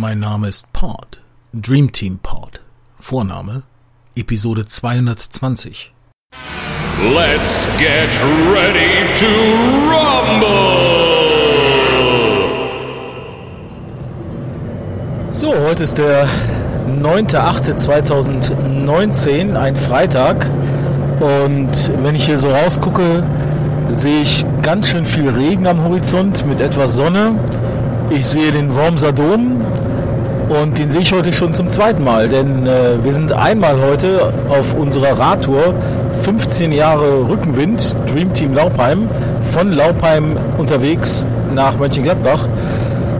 Mein Name ist Pod, Dream Team Pod. Vorname Episode 220. Let's get ready to rumble! So, heute ist der 9.8.2019, ein Freitag. Und wenn ich hier so rausgucke, sehe ich ganz schön viel Regen am Horizont mit etwas Sonne. Ich sehe den Wormser Dom und den sehe ich heute schon zum zweiten Mal, denn äh, wir sind einmal heute auf unserer Radtour 15 Jahre Rückenwind, Dream Team Laupheim, von Laupheim unterwegs nach Mönchengladbach.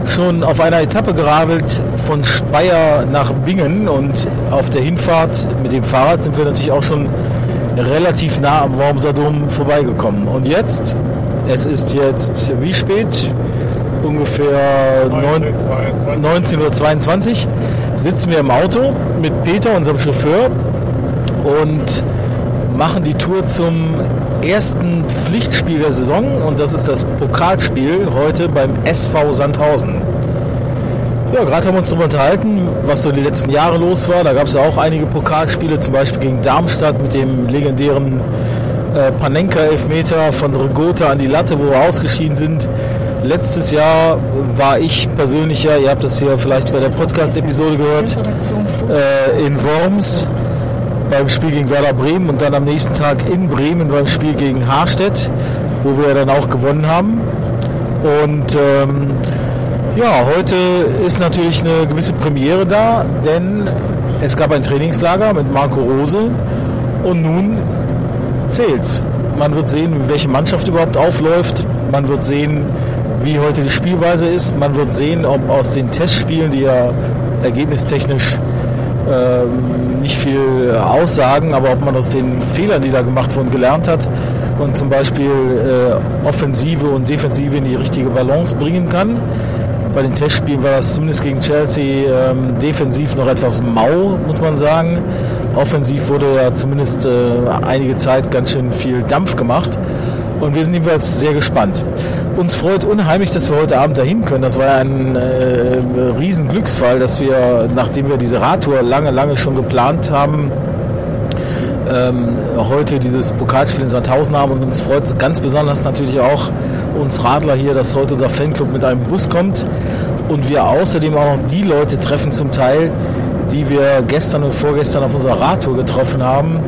Schon auf einer Etappe geradelt von Speyer nach Bingen und auf der Hinfahrt mit dem Fahrrad sind wir natürlich auch schon relativ nah am Wormser Dom vorbeigekommen. Und jetzt, es ist jetzt wie spät? Ungefähr 19.22 Uhr sitzen wir im Auto mit Peter, unserem Chauffeur, und machen die Tour zum ersten Pflichtspiel der Saison und das ist das Pokalspiel heute beim SV Sandhausen. Ja, gerade haben wir uns darüber unterhalten, was so die letzten Jahre los war. Da gab es ja auch einige Pokalspiele, zum Beispiel gegen Darmstadt mit dem legendären äh, Panenka-Elfmeter von Dragota an die Latte, wo wir ausgeschieden sind. Letztes Jahr war ich persönlich ja, ihr habt das hier vielleicht bei der Podcast-Episode gehört, äh, in Worms beim Spiel gegen Werder Bremen und dann am nächsten Tag in Bremen beim Spiel gegen Haarstedt, wo wir dann auch gewonnen haben. Und ähm, ja, heute ist natürlich eine gewisse Premiere da, denn es gab ein Trainingslager mit Marco Rose und nun zählt's. Man wird sehen, welche Mannschaft überhaupt aufläuft. Man wird sehen, wie heute die Spielweise ist. Man wird sehen, ob aus den Testspielen, die ja ergebnistechnisch äh, nicht viel aussagen, aber ob man aus den Fehlern, die da gemacht wurden, gelernt hat und zum Beispiel äh, Offensive und Defensive in die richtige Balance bringen kann. Bei den Testspielen war das zumindest gegen Chelsea ähm, defensiv noch etwas mau, muss man sagen. Offensiv wurde ja zumindest äh, einige Zeit ganz schön viel Dampf gemacht. Und wir sind jedenfalls sehr gespannt. Uns freut unheimlich, dass wir heute Abend dahin können. Das war ja ein äh, riesen Glücksfall, dass wir, nachdem wir diese Radtour lange, lange schon geplant haben, ähm, heute dieses Pokalspiel in Sandhausen haben. Und uns freut ganz besonders natürlich auch uns Radler hier, dass heute unser Fanclub mit einem Bus kommt und wir außerdem auch noch die Leute treffen zum Teil, die wir gestern und vorgestern auf unserer Radtour getroffen haben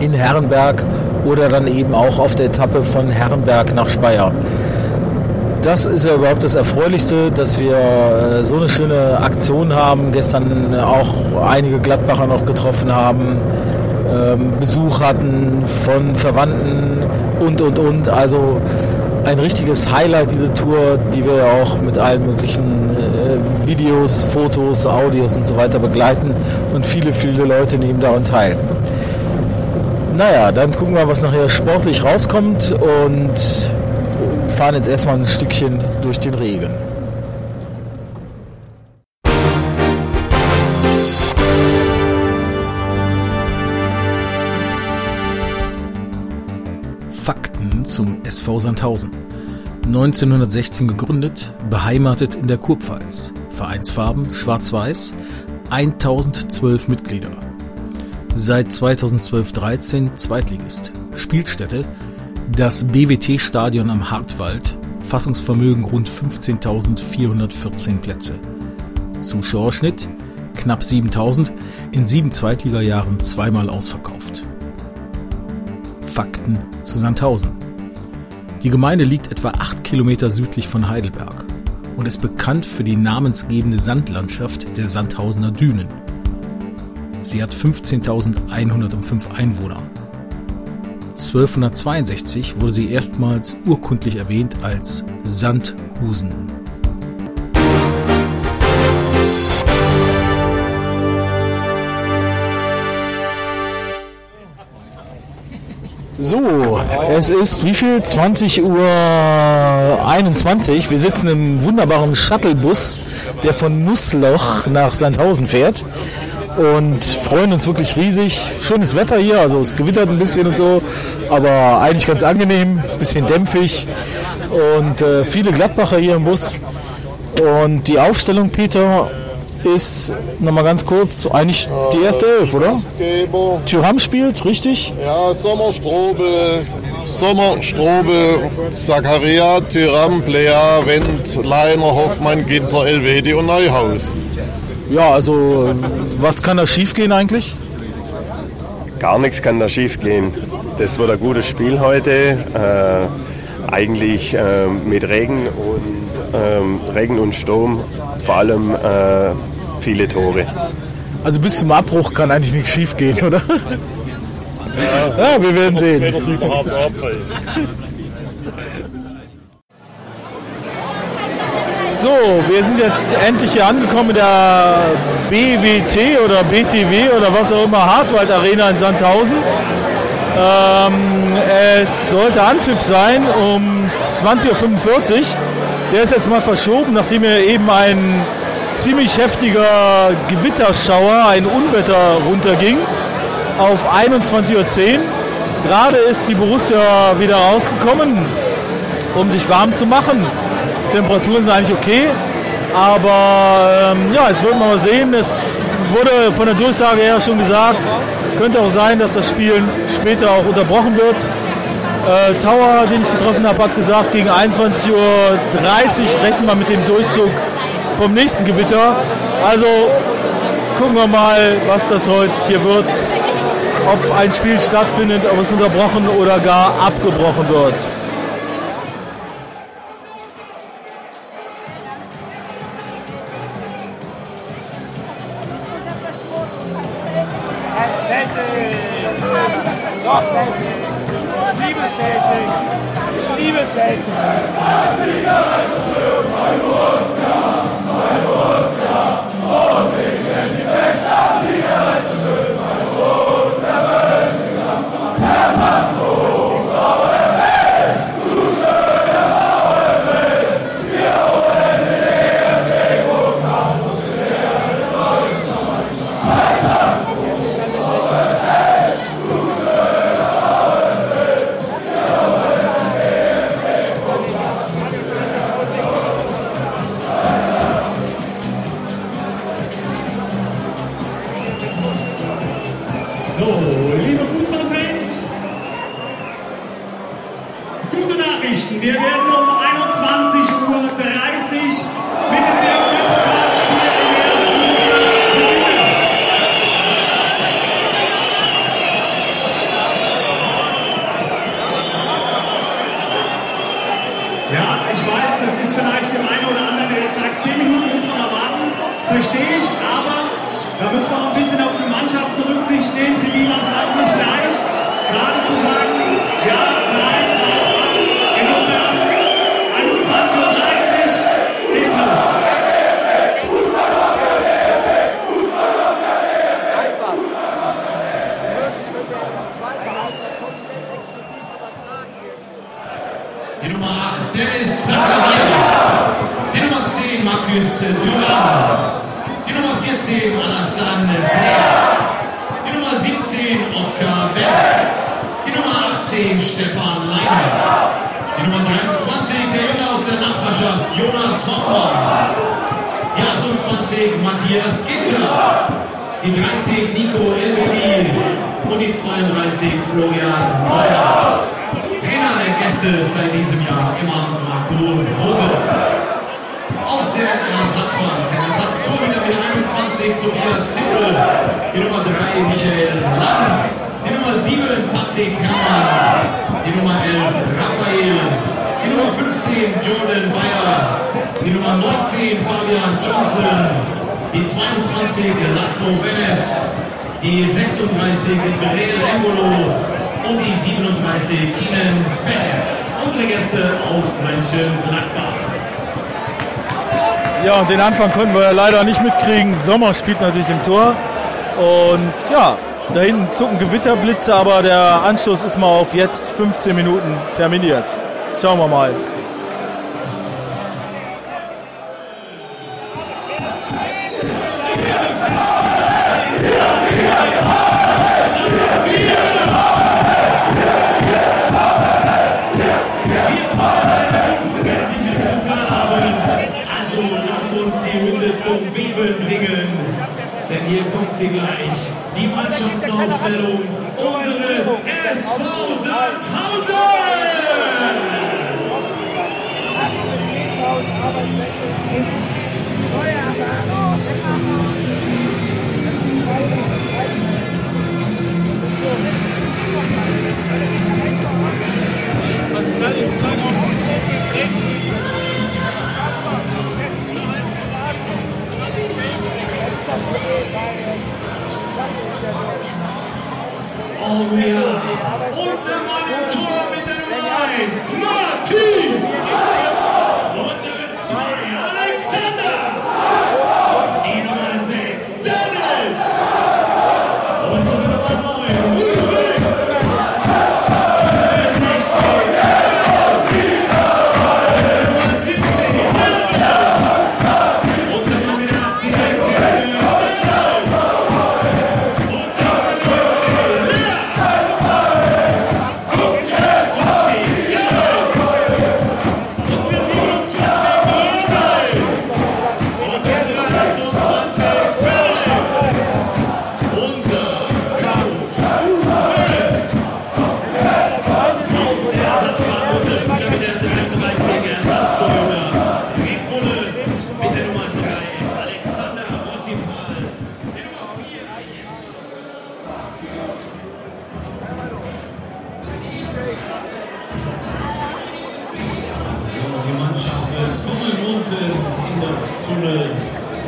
in Herrenberg oder dann eben auch auf der Etappe von Herrenberg nach Speyer. Das ist ja überhaupt das Erfreulichste, dass wir äh, so eine schöne Aktion haben. Gestern auch einige Gladbacher noch getroffen haben, ähm, Besuch hatten von Verwandten und, und, und. Also ein richtiges Highlight, diese Tour, die wir ja auch mit allen möglichen äh, Videos, Fotos, Audios und so weiter begleiten. Und viele, viele Leute nehmen daran teil. Naja, dann gucken wir, was nachher sportlich rauskommt und fahren jetzt erstmal ein Stückchen durch den Regen. Fakten zum SV Sandhausen. 1916 gegründet, beheimatet in der Kurpfalz. Vereinsfarben schwarz-weiß, 1012 Mitglieder. Seit 2012-13 Zweitligist. Spielstätte das BWT-Stadion am Hartwald. Fassungsvermögen rund 15.414 Plätze. Zuschauerschnitt knapp 7000, in sieben Zweitligajahren zweimal ausverkauft. Fakten zu Sandhausen. Die Gemeinde liegt etwa 8 Kilometer südlich von Heidelberg und ist bekannt für die namensgebende Sandlandschaft der Sandhausener Dünen. Sie hat 15.105 Einwohner. 1262 wurde sie erstmals urkundlich erwähnt als Sandhusen. So, es ist wie viel? 20 Uhr 21. Wir sitzen im wunderbaren Shuttlebus, der von Nussloch nach Sandhausen fährt und freuen uns wirklich riesig. Schönes Wetter hier, also es gewittert ein bisschen und so, aber eigentlich ganz angenehm, bisschen dämpfig und äh, viele Gladbacher hier im Bus. Und die Aufstellung, Peter, ist nochmal ganz kurz eigentlich die erste Elf, oder? Tyram spielt, richtig? ja, Sommer, Strobel, Sommer, Strobel, Tyram, Plea, Wendt, Leiner, Hoffmann, Ginter, Elvedi und Neuhaus. Ja, also was kann da schiefgehen eigentlich? Gar nichts kann da schief gehen. Das wird ein gutes Spiel heute. Äh, eigentlich äh, mit Regen und, ähm, Regen und Sturm, vor allem äh, viele Tore. Also bis zum Abbruch kann eigentlich nichts schiefgehen, oder? Ja, wir werden sehen. So, wir sind jetzt endlich hier angekommen in der BWT oder BTW oder was auch immer, Hartwald Arena in Sandhausen. Ähm, es sollte Anpfiff sein um 20.45 Uhr. Der ist jetzt mal verschoben, nachdem hier eben ein ziemlich heftiger Gewitterschauer, ein Unwetter runterging auf 21.10 Uhr. Gerade ist die Borussia wieder rausgekommen, um sich warm zu machen. Temperaturen sind eigentlich okay, aber ähm, ja, jetzt wird man mal sehen. Es wurde von der Durchsage her schon gesagt, könnte auch sein, dass das Spiel später auch unterbrochen wird. Äh, Tower, den ich getroffen habe, hat gesagt, gegen 21.30 Uhr rechnen wir mit dem Durchzug vom nächsten Gewitter. Also gucken wir mal, was das heute hier wird. Ob ein Spiel stattfindet, ob es unterbrochen oder gar abgebrochen wird. Celtic! Doch, Celtic! Ich liebe Celtic! Ich liebe Celtic! Nachbarschaft, Jonas Hoffmann. Die 28, Matthias Ginter. Die 30, Nico Elvedi. Und die 32, Florian Neuhaus. Trainer der Gäste seit diesem Jahr immer Marco Rose. Auf der Ersatzbank, der Ersatztorhüter mit 21 Tobias Zippel, die Nummer 3 Michael Lang, die Nummer 7 Patrick Herrmann, die Nummer 11 Raphael, die Nummer 15 Jordan Bayer, die Nummer 19 Fabian Johnson, die 22 Laszlo Benes, die 36 Berel Embolo und die 37 Keenan Perez. Unsere Gäste aus Mönchengladbach. Ja, und den Anfang konnten wir ja leider nicht mitkriegen. Sommer spielt natürlich im Tor. Und ja, da hinten zucken Gewitterblitze, aber der Anschluss ist mal auf jetzt 15 Minuten terminiert. Schauen wir mal. Also. Denn hier kommt sie gleich. Die Mannschaftsaufstellung unseres SV Sandhausen. Oh ja, unser Mann im Tor mit Tunnel.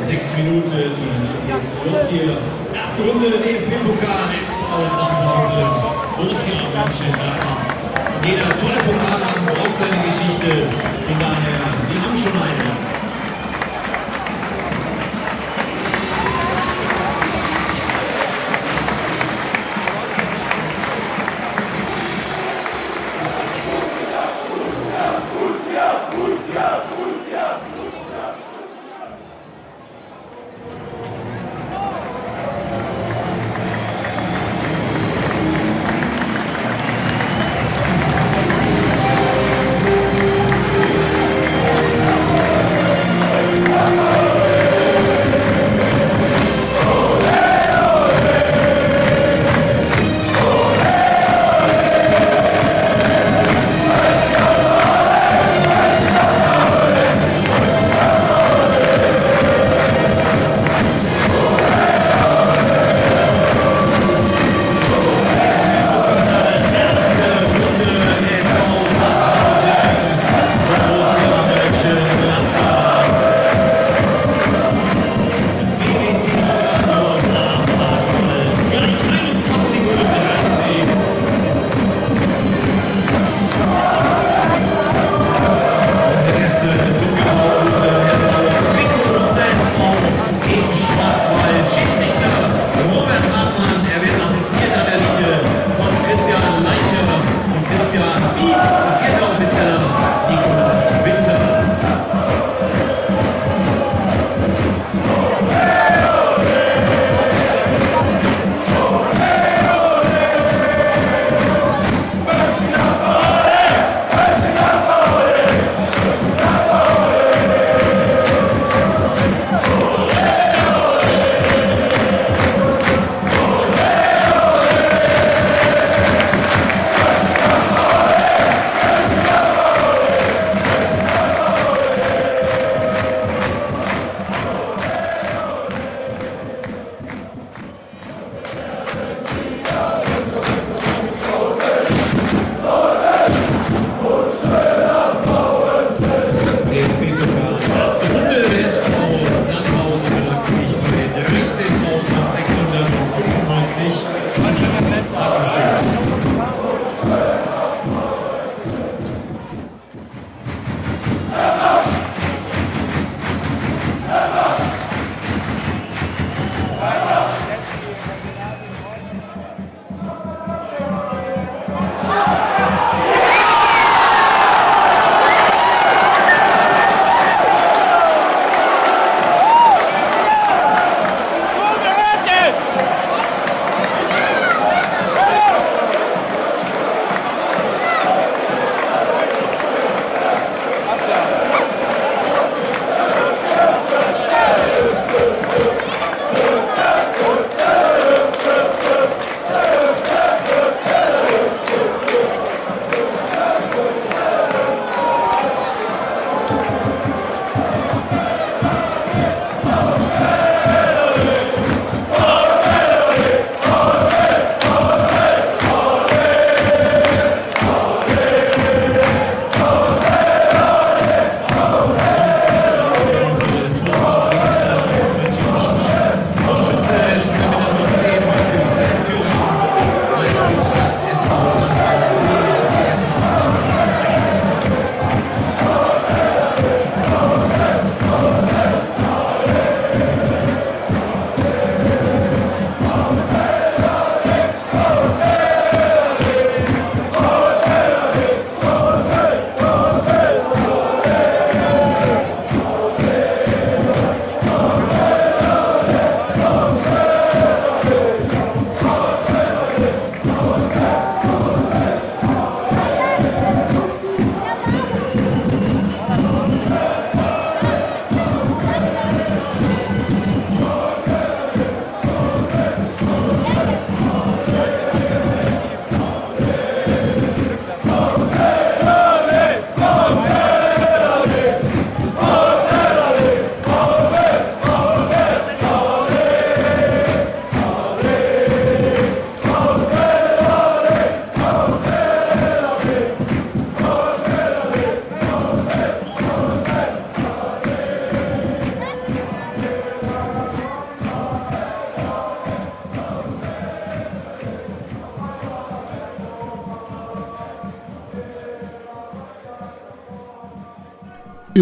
Sechs Minuten jetzt los hier. Erste Runde DFB-Pokal SV Sandhausen. Borussia Mönchengladbach. Jeder tolle Pokal hat auch seine Geschichte. Von daher, wir haben schon eine.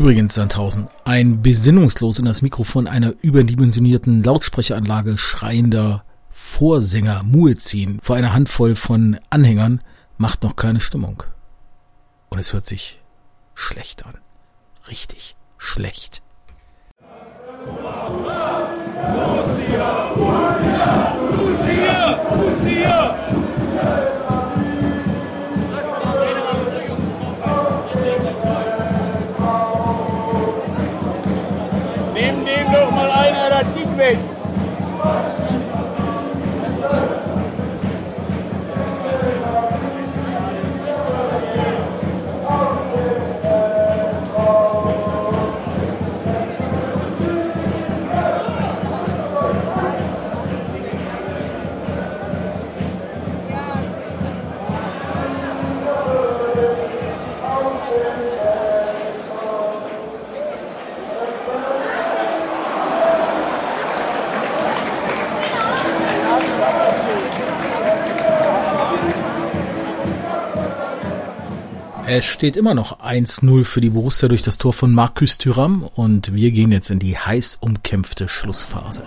Übrigens, Sandhausen, ein besinnungslos in das Mikrofon einer überdimensionierten Lautsprecheranlage schreiender Vorsänger Muezzin vor einer Handvoll von Anhängern macht noch keine Stimmung. Und es hört sich schlecht an. Richtig schlecht. Lucia! Lucia! Lucia! Nimm mal Es steht immer noch 1-0 für die Borussia durch das Tor von Marcus Thuram und wir gehen jetzt in die heiß umkämpfte Schlussphase.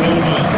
Nova.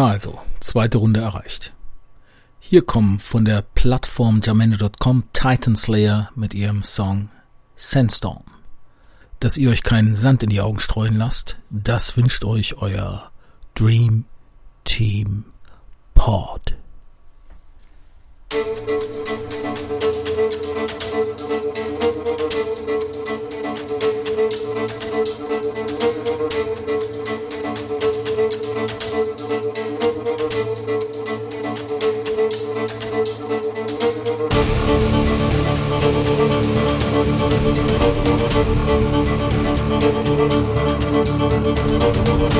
Na also, zweite Runde erreicht. Hier kommen von der Plattform jamendo.com Titan Slayer mit ihrem Song Sandstorm. Dass ihr euch keinen Sand in die Augen streuen lasst, das wünscht euch euer Dream Team Pod. Thank